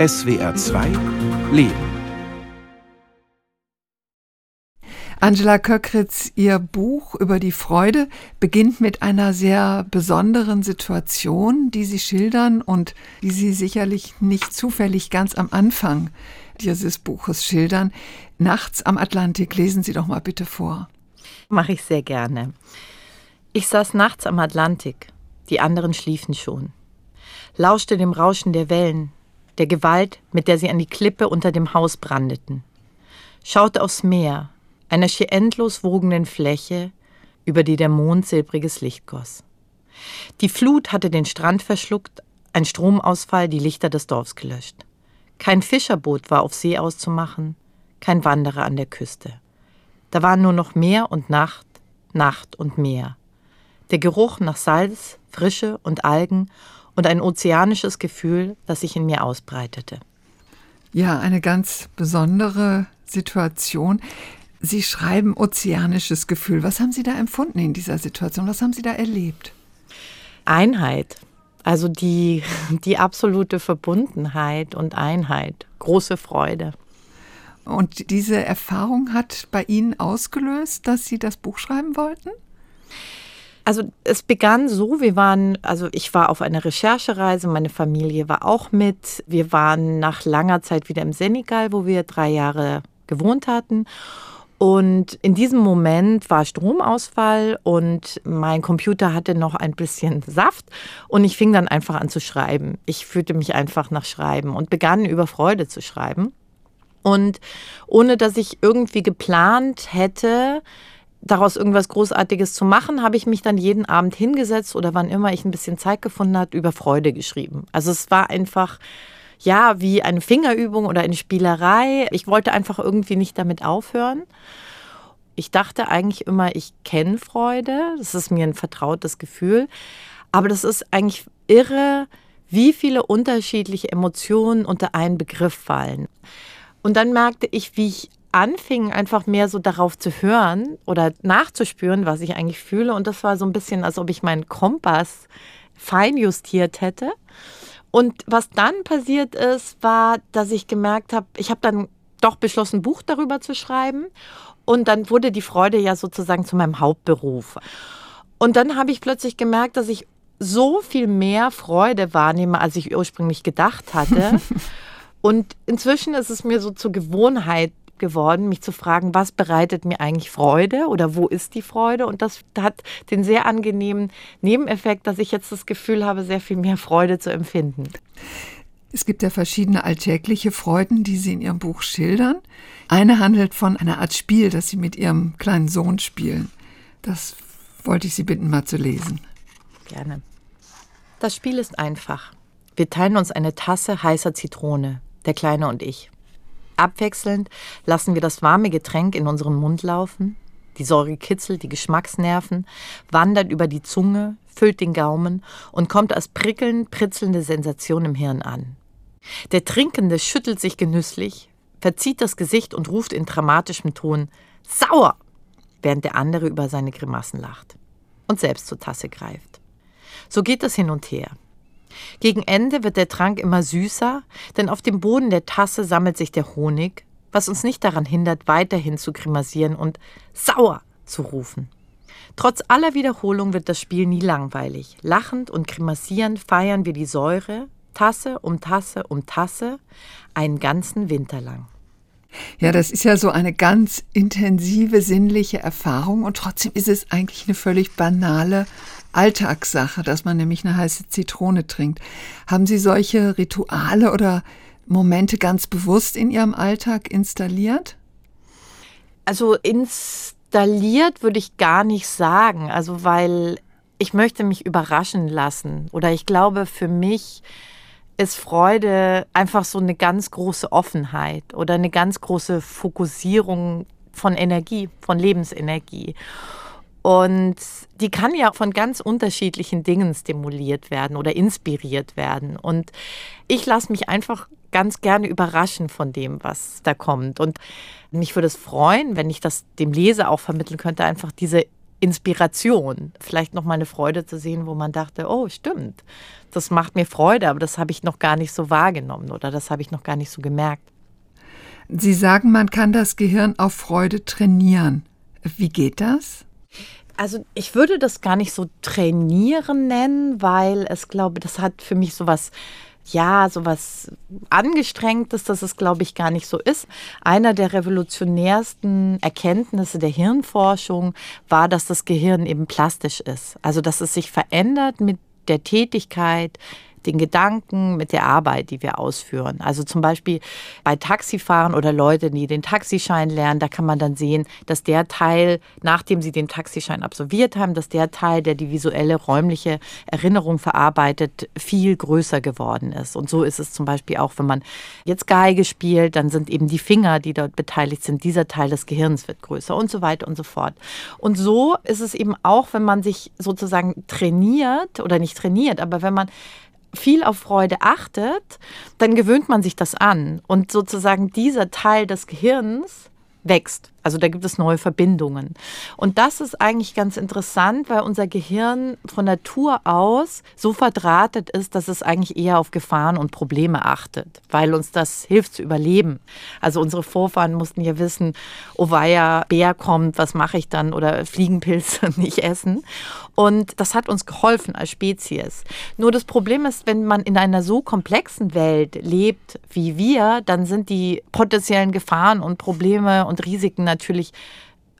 SWR 2 Leben. Angela Köckritz, Ihr Buch über die Freude beginnt mit einer sehr besonderen Situation, die Sie schildern und die Sie sicherlich nicht zufällig ganz am Anfang dieses Buches schildern. Nachts am Atlantik, lesen Sie doch mal bitte vor. Mache ich sehr gerne. Ich saß nachts am Atlantik, die anderen schliefen schon, lauschte dem Rauschen der Wellen, der Gewalt, mit der sie an die Klippe unter dem Haus brandeten, schaute aufs Meer, einer schier endlos wogenden Fläche, über die der Mond silbriges Licht goss. Die Flut hatte den Strand verschluckt, ein Stromausfall die Lichter des Dorfs gelöscht. Kein Fischerboot war auf See auszumachen, kein Wanderer an der Küste. Da waren nur noch Meer und Nacht, Nacht und Meer. Der Geruch nach Salz, Frische und Algen und ein ozeanisches Gefühl, das sich in mir ausbreitete. Ja, eine ganz besondere Situation. Sie schreiben ozeanisches Gefühl. Was haben Sie da empfunden in dieser Situation? Was haben Sie da erlebt? Einheit. Also die, die absolute Verbundenheit und Einheit. Große Freude. Und diese Erfahrung hat bei Ihnen ausgelöst, dass Sie das Buch schreiben wollten? Also es begann so, wir waren, also ich war auf einer Recherchereise, meine Familie war auch mit. Wir waren nach langer Zeit wieder im Senegal, wo wir drei Jahre gewohnt hatten. Und in diesem Moment war Stromausfall und mein Computer hatte noch ein bisschen Saft und ich fing dann einfach an zu schreiben. Ich fühlte mich einfach nach Schreiben und begann über Freude zu schreiben. Und ohne dass ich irgendwie geplant hätte, daraus irgendwas Großartiges zu machen, habe ich mich dann jeden Abend hingesetzt oder wann immer ich ein bisschen Zeit gefunden habe, über Freude geschrieben. Also es war einfach ja, wie eine Fingerübung oder eine Spielerei. Ich wollte einfach irgendwie nicht damit aufhören. Ich dachte eigentlich immer, ich kenne Freude. Das ist mir ein vertrautes Gefühl. Aber das ist eigentlich irre, wie viele unterschiedliche Emotionen unter einen Begriff fallen. Und dann merkte ich, wie ich anfing, einfach mehr so darauf zu hören oder nachzuspüren, was ich eigentlich fühle. Und das war so ein bisschen, als ob ich meinen Kompass fein justiert hätte. Und was dann passiert ist, war, dass ich gemerkt habe, ich habe dann doch beschlossen, ein Buch darüber zu schreiben. Und dann wurde die Freude ja sozusagen zu meinem Hauptberuf. Und dann habe ich plötzlich gemerkt, dass ich so viel mehr Freude wahrnehme, als ich ursprünglich gedacht hatte. Und inzwischen ist es mir so zur Gewohnheit geworden, mich zu fragen, was bereitet mir eigentlich Freude oder wo ist die Freude? Und das hat den sehr angenehmen Nebeneffekt, dass ich jetzt das Gefühl habe, sehr viel mehr Freude zu empfinden. Es gibt ja verschiedene alltägliche Freuden, die Sie in Ihrem Buch schildern. Eine handelt von einer Art Spiel, das Sie mit Ihrem kleinen Sohn spielen. Das wollte ich Sie bitten, mal zu lesen. Gerne. Das Spiel ist einfach. Wir teilen uns eine Tasse heißer Zitrone, der Kleine und ich. Abwechselnd lassen wir das warme Getränk in unseren Mund laufen. Die Säure kitzelt die Geschmacksnerven, wandert über die Zunge, füllt den Gaumen und kommt als prickelnd, pritzelnde Sensation im Hirn an. Der Trinkende schüttelt sich genüsslich, verzieht das Gesicht und ruft in dramatischem Ton Sauer, während der andere über seine Grimassen lacht und selbst zur Tasse greift. So geht es hin und her. Gegen Ende wird der Trank immer süßer, denn auf dem Boden der Tasse sammelt sich der Honig, was uns nicht daran hindert, weiterhin zu grimasieren und sauer zu rufen. Trotz aller Wiederholung wird das Spiel nie langweilig. Lachend und grimassierend feiern wir die Säure, Tasse um Tasse um Tasse, einen ganzen Winter lang. Ja, das ist ja so eine ganz intensive sinnliche Erfahrung und trotzdem ist es eigentlich eine völlig banale Alltagssache, dass man nämlich eine heiße Zitrone trinkt. Haben Sie solche Rituale oder Momente ganz bewusst in Ihrem Alltag installiert? Also installiert würde ich gar nicht sagen, also weil ich möchte mich überraschen lassen oder ich glaube für mich ist Freude einfach so eine ganz große Offenheit oder eine ganz große Fokussierung von Energie, von Lebensenergie. Und die kann ja von ganz unterschiedlichen Dingen stimuliert werden oder inspiriert werden. Und ich lasse mich einfach ganz gerne überraschen von dem, was da kommt. Und mich würde es freuen, wenn ich das dem Leser auch vermitteln könnte, einfach diese Inspiration, vielleicht noch mal eine Freude zu sehen, wo man dachte, oh, stimmt, das macht mir Freude, aber das habe ich noch gar nicht so wahrgenommen oder das habe ich noch gar nicht so gemerkt. Sie sagen, man kann das Gehirn auf Freude trainieren. Wie geht das? Also ich würde das gar nicht so trainieren nennen, weil es glaube, das hat für mich sowas ja, sowas Angestrengtes, dass es, glaube ich, gar nicht so ist. Einer der revolutionärsten Erkenntnisse der Hirnforschung war, dass das Gehirn eben plastisch ist. Also, dass es sich verändert mit der Tätigkeit, den Gedanken, mit der Arbeit, die wir ausführen. Also zum Beispiel bei Taxifahren oder Leute, die den Taxischein lernen, da kann man dann sehen, dass der Teil, nachdem sie den Taxischein absolviert haben, dass der Teil, der die visuelle, räumliche Erinnerung verarbeitet, viel größer geworden ist. Und so ist es zum Beispiel auch, wenn man jetzt Geige spielt, dann sind eben die Finger, die dort beteiligt sind, dieser Teil des Gehirns wird größer und so weiter und so fort. Und so ist es eben auch, wenn man sich sozusagen trainiert oder nicht trainiert, aber wenn man viel auf Freude achtet, dann gewöhnt man sich das an. Und sozusagen dieser Teil des Gehirns wächst. Also da gibt es neue Verbindungen. Und das ist eigentlich ganz interessant, weil unser Gehirn von Natur aus so verdrahtet ist, dass es eigentlich eher auf Gefahren und Probleme achtet, weil uns das hilft zu überleben. Also unsere Vorfahren mussten ja wissen, oh weia, Bär kommt, was mache ich dann? Oder Fliegenpilze nicht essen. Und das hat uns geholfen als Spezies. Nur das Problem ist, wenn man in einer so komplexen Welt lebt wie wir, dann sind die potenziellen Gefahren und Probleme und Risiken natürlich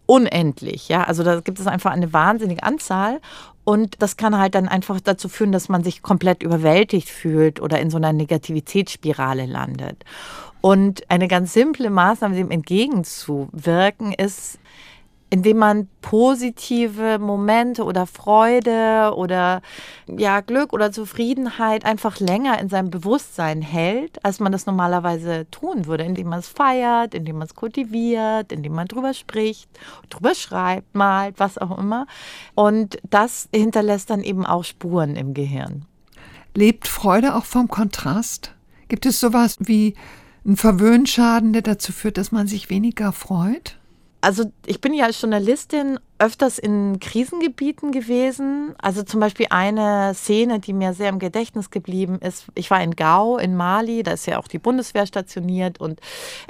unendlich. Ja? Also da gibt es einfach eine wahnsinnige Anzahl. Und das kann halt dann einfach dazu führen, dass man sich komplett überwältigt fühlt oder in so einer Negativitätsspirale landet. Und eine ganz simple Maßnahme, dem entgegenzuwirken, ist, indem man positive Momente oder Freude oder ja Glück oder Zufriedenheit einfach länger in seinem Bewusstsein hält, als man das normalerweise tun würde, indem man es feiert, indem man es kultiviert, indem man drüber spricht, drüber schreibt, malt, was auch immer. Und das hinterlässt dann eben auch Spuren im Gehirn. Lebt Freude auch vom Kontrast? Gibt es sowas wie einen Verwöhnschaden, der dazu führt, dass man sich weniger freut? Also ich bin ja als Journalistin öfters in Krisengebieten gewesen. Also zum Beispiel eine Szene, die mir sehr im Gedächtnis geblieben ist. Ich war in Gao in Mali, da ist ja auch die Bundeswehr stationiert und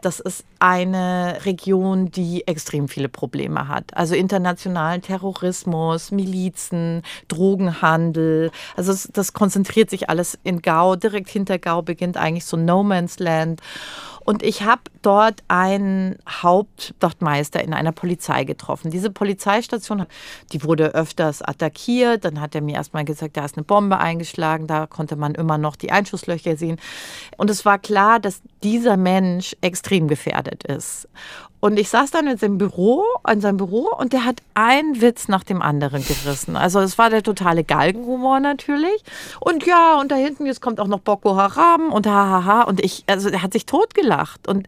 das ist eine Region, die extrem viele Probleme hat. Also internationalen Terrorismus, Milizen, Drogenhandel. Also das konzentriert sich alles in Gao. Direkt hinter Gao beginnt eigentlich so No Man's Land. Und ich habe dort einen Hauptwachtmeister in einer Polizei getroffen. Diese Polizeistation, die wurde öfters attackiert. Dann hat er mir erstmal gesagt, da ist eine Bombe eingeschlagen. Da konnte man immer noch die Einschusslöcher sehen. Und es war klar, dass dieser Mensch extrem gefährdet ist. Und ich saß dann in seinem Büro, in seinem Büro und der hat einen Witz nach dem anderen gerissen. Also es war der totale Galgenhumor natürlich. Und ja, und da hinten, jetzt kommt auch noch Boko Haram und hahaha. Und ich, also er hat sich totgelacht. Und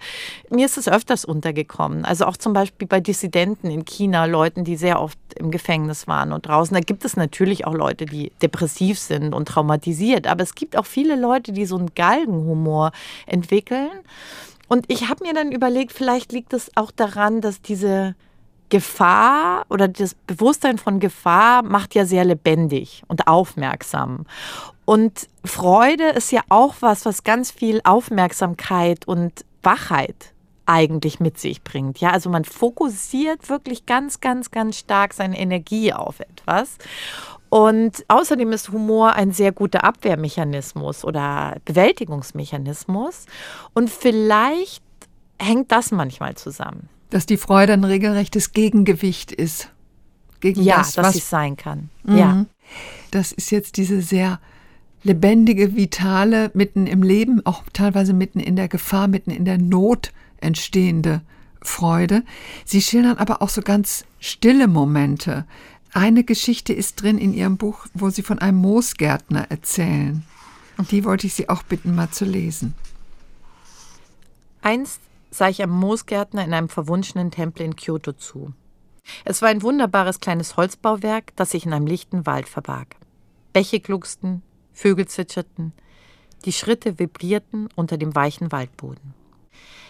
mir ist es öfters untergekommen. Also auch zum Beispiel bei Dissidenten in China, Leuten, die sehr oft im Gefängnis waren und draußen. Da gibt es natürlich auch Leute, die depressiv sind und traumatisiert. Aber es gibt auch viele Leute, die so einen Galgenhumor entwickeln. Und ich habe mir dann überlegt, vielleicht liegt es auch daran, dass diese Gefahr oder das Bewusstsein von Gefahr macht ja sehr lebendig und aufmerksam. Und Freude ist ja auch was, was ganz viel Aufmerksamkeit und Wachheit eigentlich mit sich bringt. Ja, also man fokussiert wirklich ganz, ganz, ganz stark seine Energie auf etwas. Und außerdem ist Humor ein sehr guter Abwehrmechanismus oder Bewältigungsmechanismus. Und vielleicht hängt das manchmal zusammen. Dass die Freude ein regelrechtes Gegengewicht ist. Gegen ja, das, dass was es sein kann. Mhm. Ja. Das ist jetzt diese sehr lebendige, vitale, mitten im Leben, auch teilweise mitten in der Gefahr, mitten in der Not entstehende Freude. Sie schildern aber auch so ganz stille Momente, eine Geschichte ist drin in Ihrem Buch, wo Sie von einem Moosgärtner erzählen. Und die wollte ich Sie auch bitten, mal zu lesen. Einst sah ich einem Moosgärtner in einem verwunschenen Tempel in Kyoto zu. Es war ein wunderbares kleines Holzbauwerk, das sich in einem lichten Wald verbarg. Bäche glucksten, Vögel zwitscherten, die Schritte vibrierten unter dem weichen Waldboden.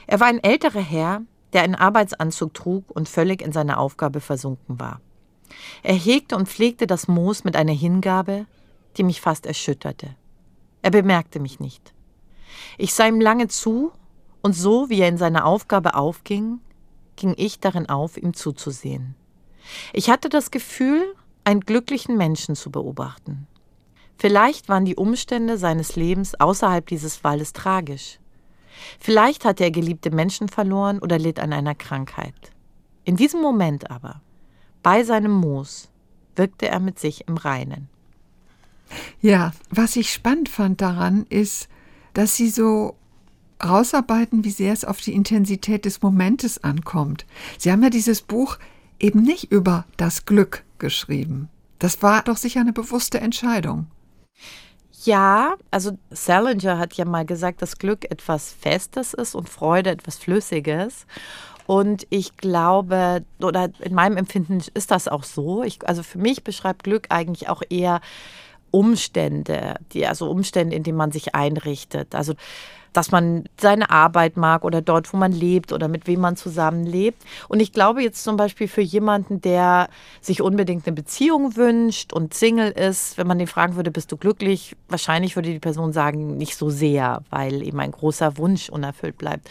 Er war ein älterer Herr, der einen Arbeitsanzug trug und völlig in seiner Aufgabe versunken war. Er hegte und pflegte das Moos mit einer Hingabe, die mich fast erschütterte. Er bemerkte mich nicht. Ich sah ihm lange zu, und so wie er in seiner Aufgabe aufging, ging ich darin auf, ihm zuzusehen. Ich hatte das Gefühl, einen glücklichen Menschen zu beobachten. Vielleicht waren die Umstände seines Lebens außerhalb dieses Waldes tragisch. Vielleicht hatte er geliebte Menschen verloren oder litt an einer Krankheit. In diesem Moment aber, bei seinem Moos, wirkte er mit sich im Reinen. Ja, was ich spannend fand daran ist, dass Sie so rausarbeiten, wie sehr es auf die Intensität des Momentes ankommt. Sie haben ja dieses Buch eben nicht über das Glück geschrieben. Das war doch sicher eine bewusste Entscheidung. Ja, also Salinger hat ja mal gesagt, dass Glück etwas Festes ist und Freude etwas Flüssiges. Und ich glaube, oder in meinem Empfinden ist das auch so. Ich, also für mich beschreibt Glück eigentlich auch eher Umstände, die, also Umstände, in denen man sich einrichtet. Also dass man seine Arbeit mag oder dort, wo man lebt oder mit wem man zusammenlebt. Und ich glaube jetzt zum Beispiel für jemanden, der sich unbedingt eine Beziehung wünscht und Single ist, wenn man den fragen würde, bist du glücklich? Wahrscheinlich würde die Person sagen, nicht so sehr, weil eben ein großer Wunsch unerfüllt bleibt.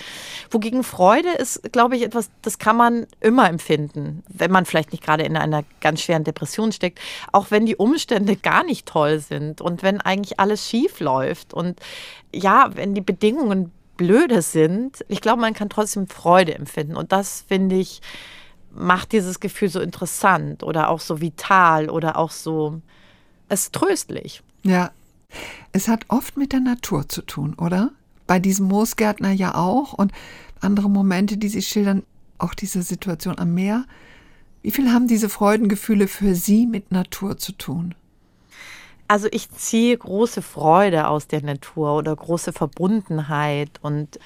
Wogegen Freude ist, glaube ich, etwas, das kann man immer empfinden, wenn man vielleicht nicht gerade in einer ganz schweren Depression steckt, auch wenn die Umstände gar nicht toll sind und wenn eigentlich alles schief läuft und ja, wenn die Bedingungen blöde sind, ich glaube, man kann trotzdem Freude empfinden. Und das finde ich, macht dieses Gefühl so interessant oder auch so vital oder auch so, es tröstlich. Ja, es hat oft mit der Natur zu tun, oder? Bei diesem Moosgärtner ja auch und andere Momente, die Sie schildern, auch diese Situation am Meer. Wie viel haben diese Freudengefühle für Sie mit Natur zu tun? Also ich ziehe große Freude aus der Natur oder große Verbundenheit und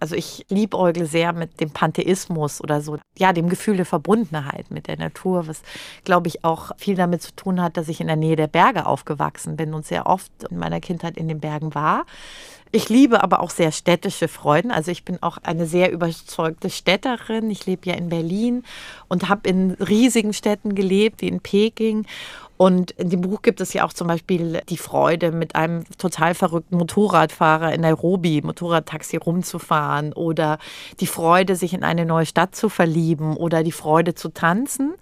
also ich liebäugle sehr mit dem Pantheismus oder so, ja, dem Gefühl der Verbundenheit mit der Natur, was, glaube ich, auch viel damit zu tun hat, dass ich in der Nähe der Berge aufgewachsen bin und sehr oft in meiner Kindheit in den Bergen war. Ich liebe aber auch sehr städtische Freuden. Also ich bin auch eine sehr überzeugte Städterin. Ich lebe ja in Berlin und habe in riesigen Städten gelebt, wie in Peking. Und in dem Buch gibt es ja auch zum Beispiel die Freude, mit einem total verrückten Motorradfahrer in Nairobi, Motorradtaxi rumzufahren oder die Freude, sich in eine neue Stadt zu verlieben oder die Freude zu tanzen.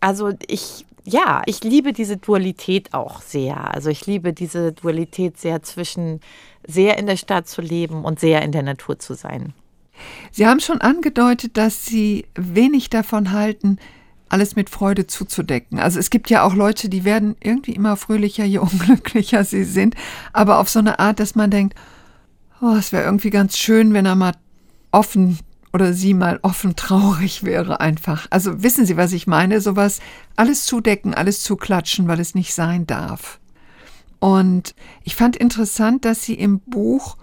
Also ich ja, ich liebe diese Dualität auch sehr. Also ich liebe diese Dualität sehr zwischen sehr in der Stadt zu leben und sehr in der Natur zu sein. Sie haben schon angedeutet, dass Sie wenig davon halten, alles mit Freude zuzudecken. Also es gibt ja auch Leute, die werden irgendwie immer fröhlicher, je unglücklicher sie sind, aber auf so eine Art, dass man denkt, oh, es wäre irgendwie ganz schön, wenn er mal offen oder sie mal offen traurig wäre einfach. Also wissen Sie, was ich meine? Sowas, alles zudecken, alles zuklatschen, weil es nicht sein darf. Und ich fand interessant, dass Sie im Buch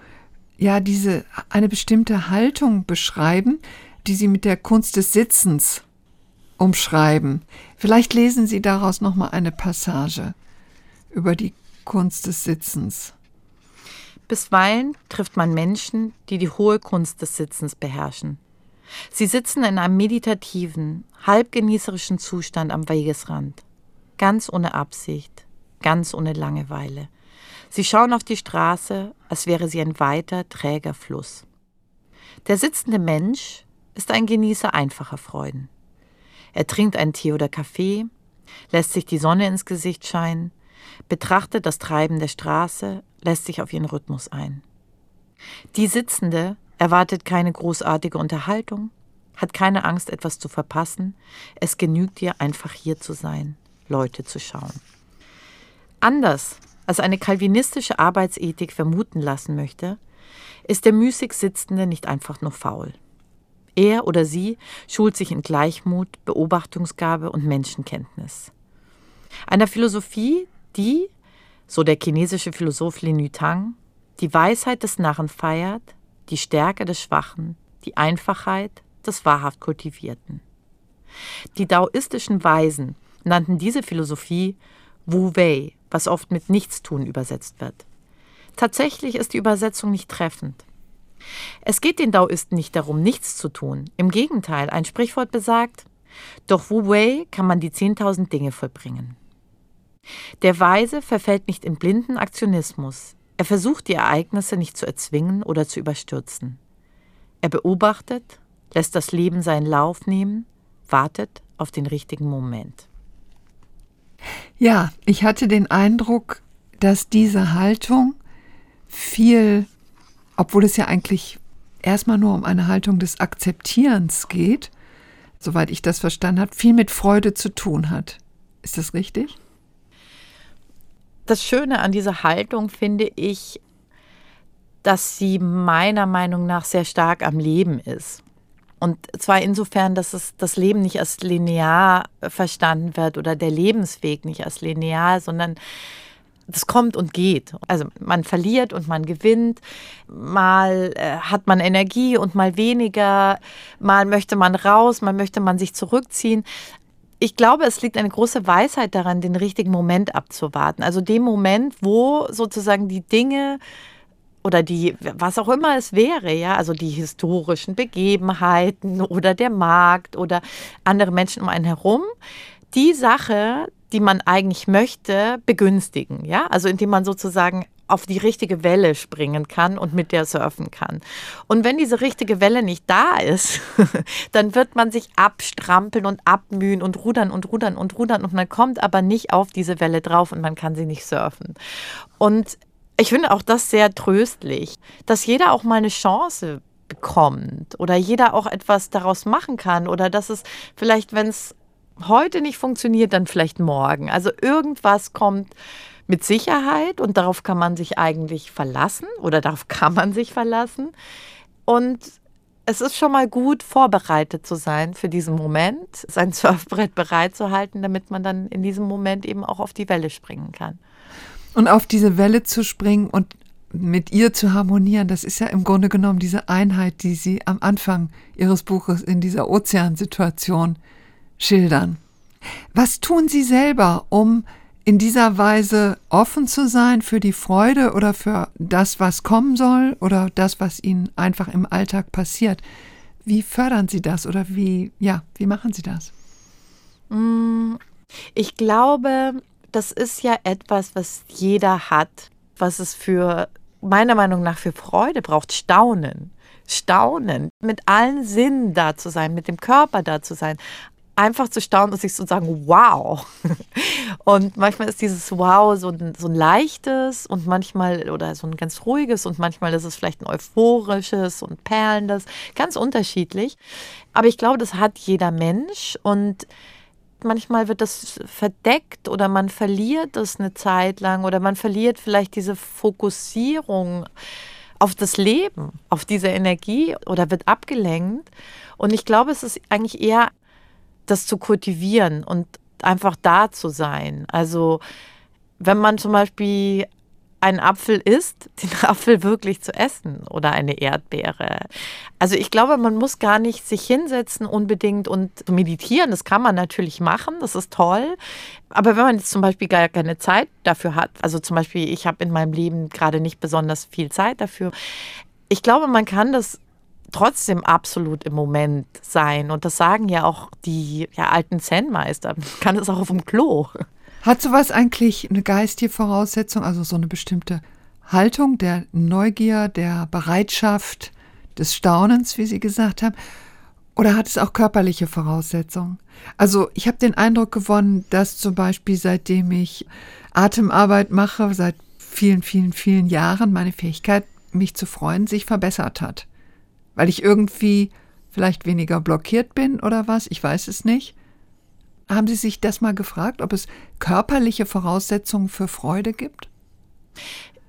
ja diese eine bestimmte Haltung beschreiben, die Sie mit der Kunst des Sitzens umschreiben. Vielleicht lesen Sie daraus noch mal eine Passage über die Kunst des Sitzens. Bisweilen trifft man Menschen, die die hohe Kunst des Sitzens beherrschen. Sie sitzen in einem meditativen, halbgenießerischen Zustand am Wegesrand, ganz ohne Absicht, ganz ohne Langeweile. Sie schauen auf die Straße, als wäre sie ein weiter, träger Fluss. Der sitzende Mensch ist ein Genießer einfacher Freuden. Er trinkt einen Tee oder Kaffee, lässt sich die Sonne ins Gesicht scheinen, betrachtet das Treiben der Straße, lässt sich auf ihren Rhythmus ein. Die Sitzende erwartet keine großartige Unterhaltung, hat keine Angst, etwas zu verpassen. Es genügt ihr, einfach hier zu sein, Leute zu schauen. Anders als eine kalvinistische Arbeitsethik vermuten lassen möchte, ist der müßig Sitzende nicht einfach nur faul. Er oder sie schult sich in Gleichmut, Beobachtungsgabe und Menschenkenntnis. Einer Philosophie, die, so der chinesische Philosoph Lin Yutang, die Weisheit des Narren feiert, die Stärke des Schwachen, die Einfachheit des wahrhaft Kultivierten. Die daoistischen Weisen nannten diese Philosophie Wu Wei, was oft mit Nichtstun übersetzt wird. Tatsächlich ist die Übersetzung nicht treffend. Es geht den Daoisten nicht darum, nichts zu tun. Im Gegenteil, ein Sprichwort besagt, Doch Wu Wei kann man die 10.000 Dinge vollbringen. Der Weise verfällt nicht in blinden Aktionismus. Er versucht die Ereignisse nicht zu erzwingen oder zu überstürzen. Er beobachtet, lässt das Leben seinen Lauf nehmen, wartet auf den richtigen Moment. Ja, ich hatte den Eindruck, dass diese Haltung viel, obwohl es ja eigentlich erstmal nur um eine Haltung des Akzeptierens geht, soweit ich das verstanden habe, viel mit Freude zu tun hat. Ist das richtig? Das Schöne an dieser Haltung finde ich, dass sie meiner Meinung nach sehr stark am Leben ist. Und zwar insofern, dass es das Leben nicht als linear verstanden wird oder der Lebensweg nicht als linear, sondern das kommt und geht. Also man verliert und man gewinnt. Mal äh, hat man Energie und mal weniger. Mal möchte man raus, mal möchte man sich zurückziehen. Ich glaube, es liegt eine große Weisheit daran, den richtigen Moment abzuwarten. Also dem Moment, wo sozusagen die Dinge oder die, was auch immer es wäre, ja, also die historischen Begebenheiten oder der Markt oder andere Menschen um einen herum, die Sache, die man eigentlich möchte, begünstigen, ja, also indem man sozusagen auf die richtige Welle springen kann und mit der surfen kann. Und wenn diese richtige Welle nicht da ist, dann wird man sich abstrampeln und abmühen und rudern und rudern und rudern und man kommt aber nicht auf diese Welle drauf und man kann sie nicht surfen. Und ich finde auch das sehr tröstlich, dass jeder auch mal eine Chance bekommt oder jeder auch etwas daraus machen kann oder dass es vielleicht, wenn es heute nicht funktioniert, dann vielleicht morgen. Also irgendwas kommt mit Sicherheit und darauf kann man sich eigentlich verlassen oder darauf kann man sich verlassen. Und es ist schon mal gut, vorbereitet zu sein für diesen Moment, sein Surfbrett bereit zu halten, damit man dann in diesem Moment eben auch auf die Welle springen kann. Und auf diese Welle zu springen und mit ihr zu harmonieren, das ist ja im Grunde genommen diese Einheit, die Sie am Anfang Ihres Buches in dieser Ozeansituation schildern. Was tun Sie selber, um in dieser Weise offen zu sein für die Freude oder für das, was kommen soll oder das, was Ihnen einfach im Alltag passiert? Wie fördern Sie das oder wie, ja, wie machen Sie das? Mm, ich glaube, das ist ja etwas, was jeder hat, was es für meiner Meinung nach für Freude braucht, Staunen. Staunen, mit allen Sinnen da zu sein, mit dem Körper da zu sein, einfach zu staunen und sich zu sagen, wow. Und manchmal ist dieses Wow so ein, so ein leichtes und manchmal oder so ein ganz ruhiges und manchmal ist es vielleicht ein euphorisches und perlendes, ganz unterschiedlich. Aber ich glaube, das hat jeder Mensch und manchmal wird das verdeckt oder man verliert das eine Zeit lang oder man verliert vielleicht diese Fokussierung auf das Leben, auf diese Energie oder wird abgelenkt. Und ich glaube, es ist eigentlich eher das zu kultivieren und einfach da zu sein. Also wenn man zum Beispiel einen Apfel isst, den Apfel wirklich zu essen oder eine Erdbeere. Also ich glaube, man muss gar nicht sich hinsetzen unbedingt und meditieren. Das kann man natürlich machen, das ist toll. Aber wenn man jetzt zum Beispiel gar keine Zeit dafür hat, also zum Beispiel ich habe in meinem Leben gerade nicht besonders viel Zeit dafür. Ich glaube, man kann das trotzdem absolut im Moment sein. Und das sagen ja auch die ja, alten Zen-Meister. Kann es auch auf dem Klo. Hat sowas eigentlich eine geistige Voraussetzung, also so eine bestimmte Haltung der Neugier, der Bereitschaft, des Staunens, wie Sie gesagt haben? Oder hat es auch körperliche Voraussetzungen? Also ich habe den Eindruck gewonnen, dass zum Beispiel seitdem ich Atemarbeit mache, seit vielen, vielen, vielen Jahren, meine Fähigkeit, mich zu freuen, sich verbessert hat. Weil ich irgendwie vielleicht weniger blockiert bin oder was, ich weiß es nicht. Haben Sie sich das mal gefragt, ob es körperliche Voraussetzungen für Freude gibt?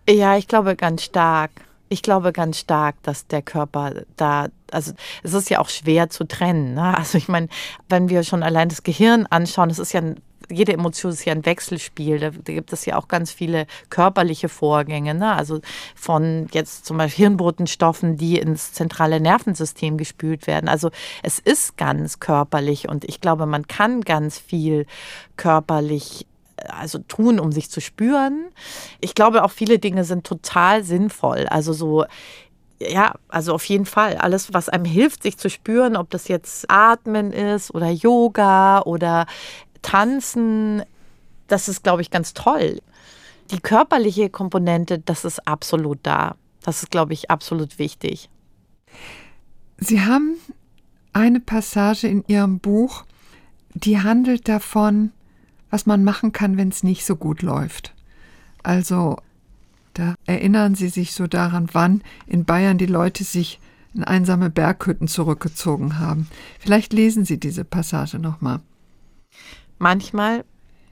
Ja, ich glaube ganz stark. Ich glaube ganz stark, dass der Körper da, also es ist ja auch schwer zu trennen. Ne? Also ich meine, wenn wir schon allein das Gehirn anschauen, es ist ja ein jede Emotion ist ja ein Wechselspiel. Da, gibt es ja auch ganz viele körperliche Vorgänge. Ne? Also von jetzt zum Beispiel Hirnbotenstoffen, die ins zentrale Nervensystem gespült werden. Also es ist ganz körperlich und ich glaube, man kann ganz viel körperlich also tun, um sich zu spüren. Ich glaube, auch viele Dinge sind total sinnvoll. Also so ja, also auf jeden Fall. Alles, was einem hilft, sich zu spüren, ob das jetzt Atmen ist oder Yoga oder Tanzen, das ist, glaube ich, ganz toll. Die körperliche Komponente, das ist absolut da. Das ist, glaube ich, absolut wichtig. Sie haben eine Passage in Ihrem Buch, die handelt davon, was man machen kann, wenn es nicht so gut läuft. Also da erinnern Sie sich so daran, wann in Bayern die Leute sich in einsame Berghütten zurückgezogen haben. Vielleicht lesen Sie diese Passage nochmal. Manchmal,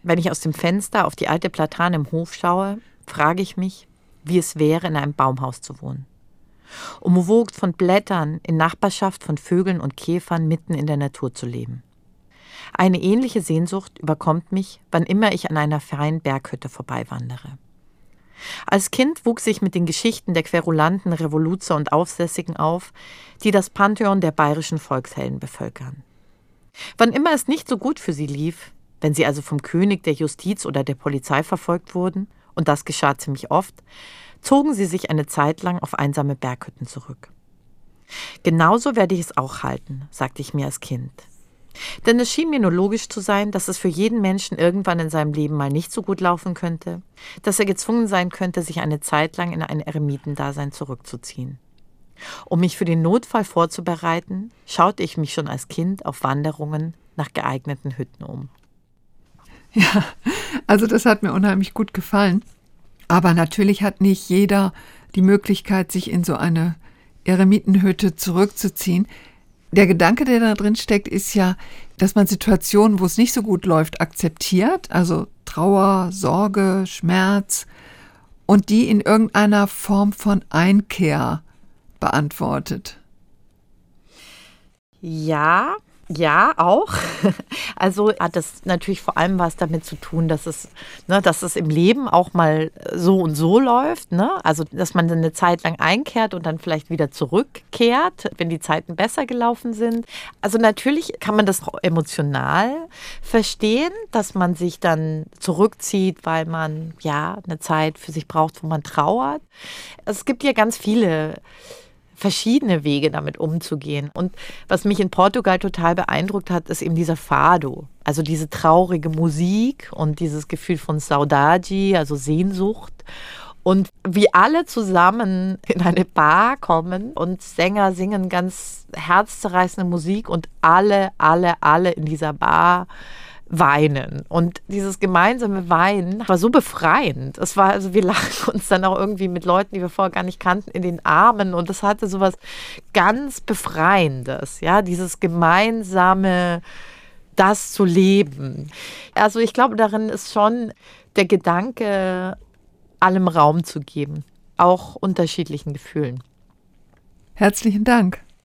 wenn ich aus dem Fenster auf die alte Platane im Hof schaue, frage ich mich, wie es wäre, in einem Baumhaus zu wohnen. Umwogt von Blättern, in Nachbarschaft von Vögeln und Käfern mitten in der Natur zu leben. Eine ähnliche Sehnsucht überkommt mich, wann immer ich an einer freien Berghütte vorbeiwandere. Als Kind wuchs ich mit den Geschichten der Querulanten, Revoluzer und Aufsässigen auf, die das Pantheon der bayerischen Volkshelden bevölkern. Wann immer es nicht so gut für sie lief, wenn sie also vom König, der Justiz oder der Polizei verfolgt wurden, und das geschah ziemlich oft, zogen sie sich eine Zeit lang auf einsame Berghütten zurück. Genauso werde ich es auch halten, sagte ich mir als Kind. Denn es schien mir nur logisch zu sein, dass es für jeden Menschen irgendwann in seinem Leben mal nicht so gut laufen könnte, dass er gezwungen sein könnte, sich eine Zeit lang in ein Eremitendasein zurückzuziehen. Um mich für den Notfall vorzubereiten, schaute ich mich schon als Kind auf Wanderungen nach geeigneten Hütten um. Ja, also das hat mir unheimlich gut gefallen. Aber natürlich hat nicht jeder die Möglichkeit, sich in so eine Eremitenhütte zurückzuziehen. Der Gedanke, der da drin steckt, ist ja, dass man Situationen, wo es nicht so gut läuft, akzeptiert, also Trauer, Sorge, Schmerz, und die in irgendeiner Form von Einkehr beantwortet. Ja, ja, auch. Also hat das natürlich vor allem was damit zu tun, dass es, ne, dass es im Leben auch mal so und so läuft. Ne? Also dass man eine Zeit lang einkehrt und dann vielleicht wieder zurückkehrt, wenn die Zeiten besser gelaufen sind. Also natürlich kann man das emotional verstehen, dass man sich dann zurückzieht, weil man ja eine Zeit für sich braucht, wo man trauert. Es gibt ja ganz viele verschiedene Wege damit umzugehen. Und was mich in Portugal total beeindruckt hat, ist eben dieser Fado. Also diese traurige Musik und dieses Gefühl von Saudade, also Sehnsucht. Und wie alle zusammen in eine Bar kommen und Sänger singen ganz herzzerreißende Musik und alle, alle, alle in dieser Bar weinen. Und dieses gemeinsame Weinen war so befreiend. Es war, also wir lagen uns dann auch irgendwie mit Leuten, die wir vorher gar nicht kannten, in den Armen und das hatte so was ganz Befreiendes, ja, dieses gemeinsame, das zu leben. Also ich glaube, darin ist schon der Gedanke, allem Raum zu geben, auch unterschiedlichen Gefühlen. Herzlichen Dank.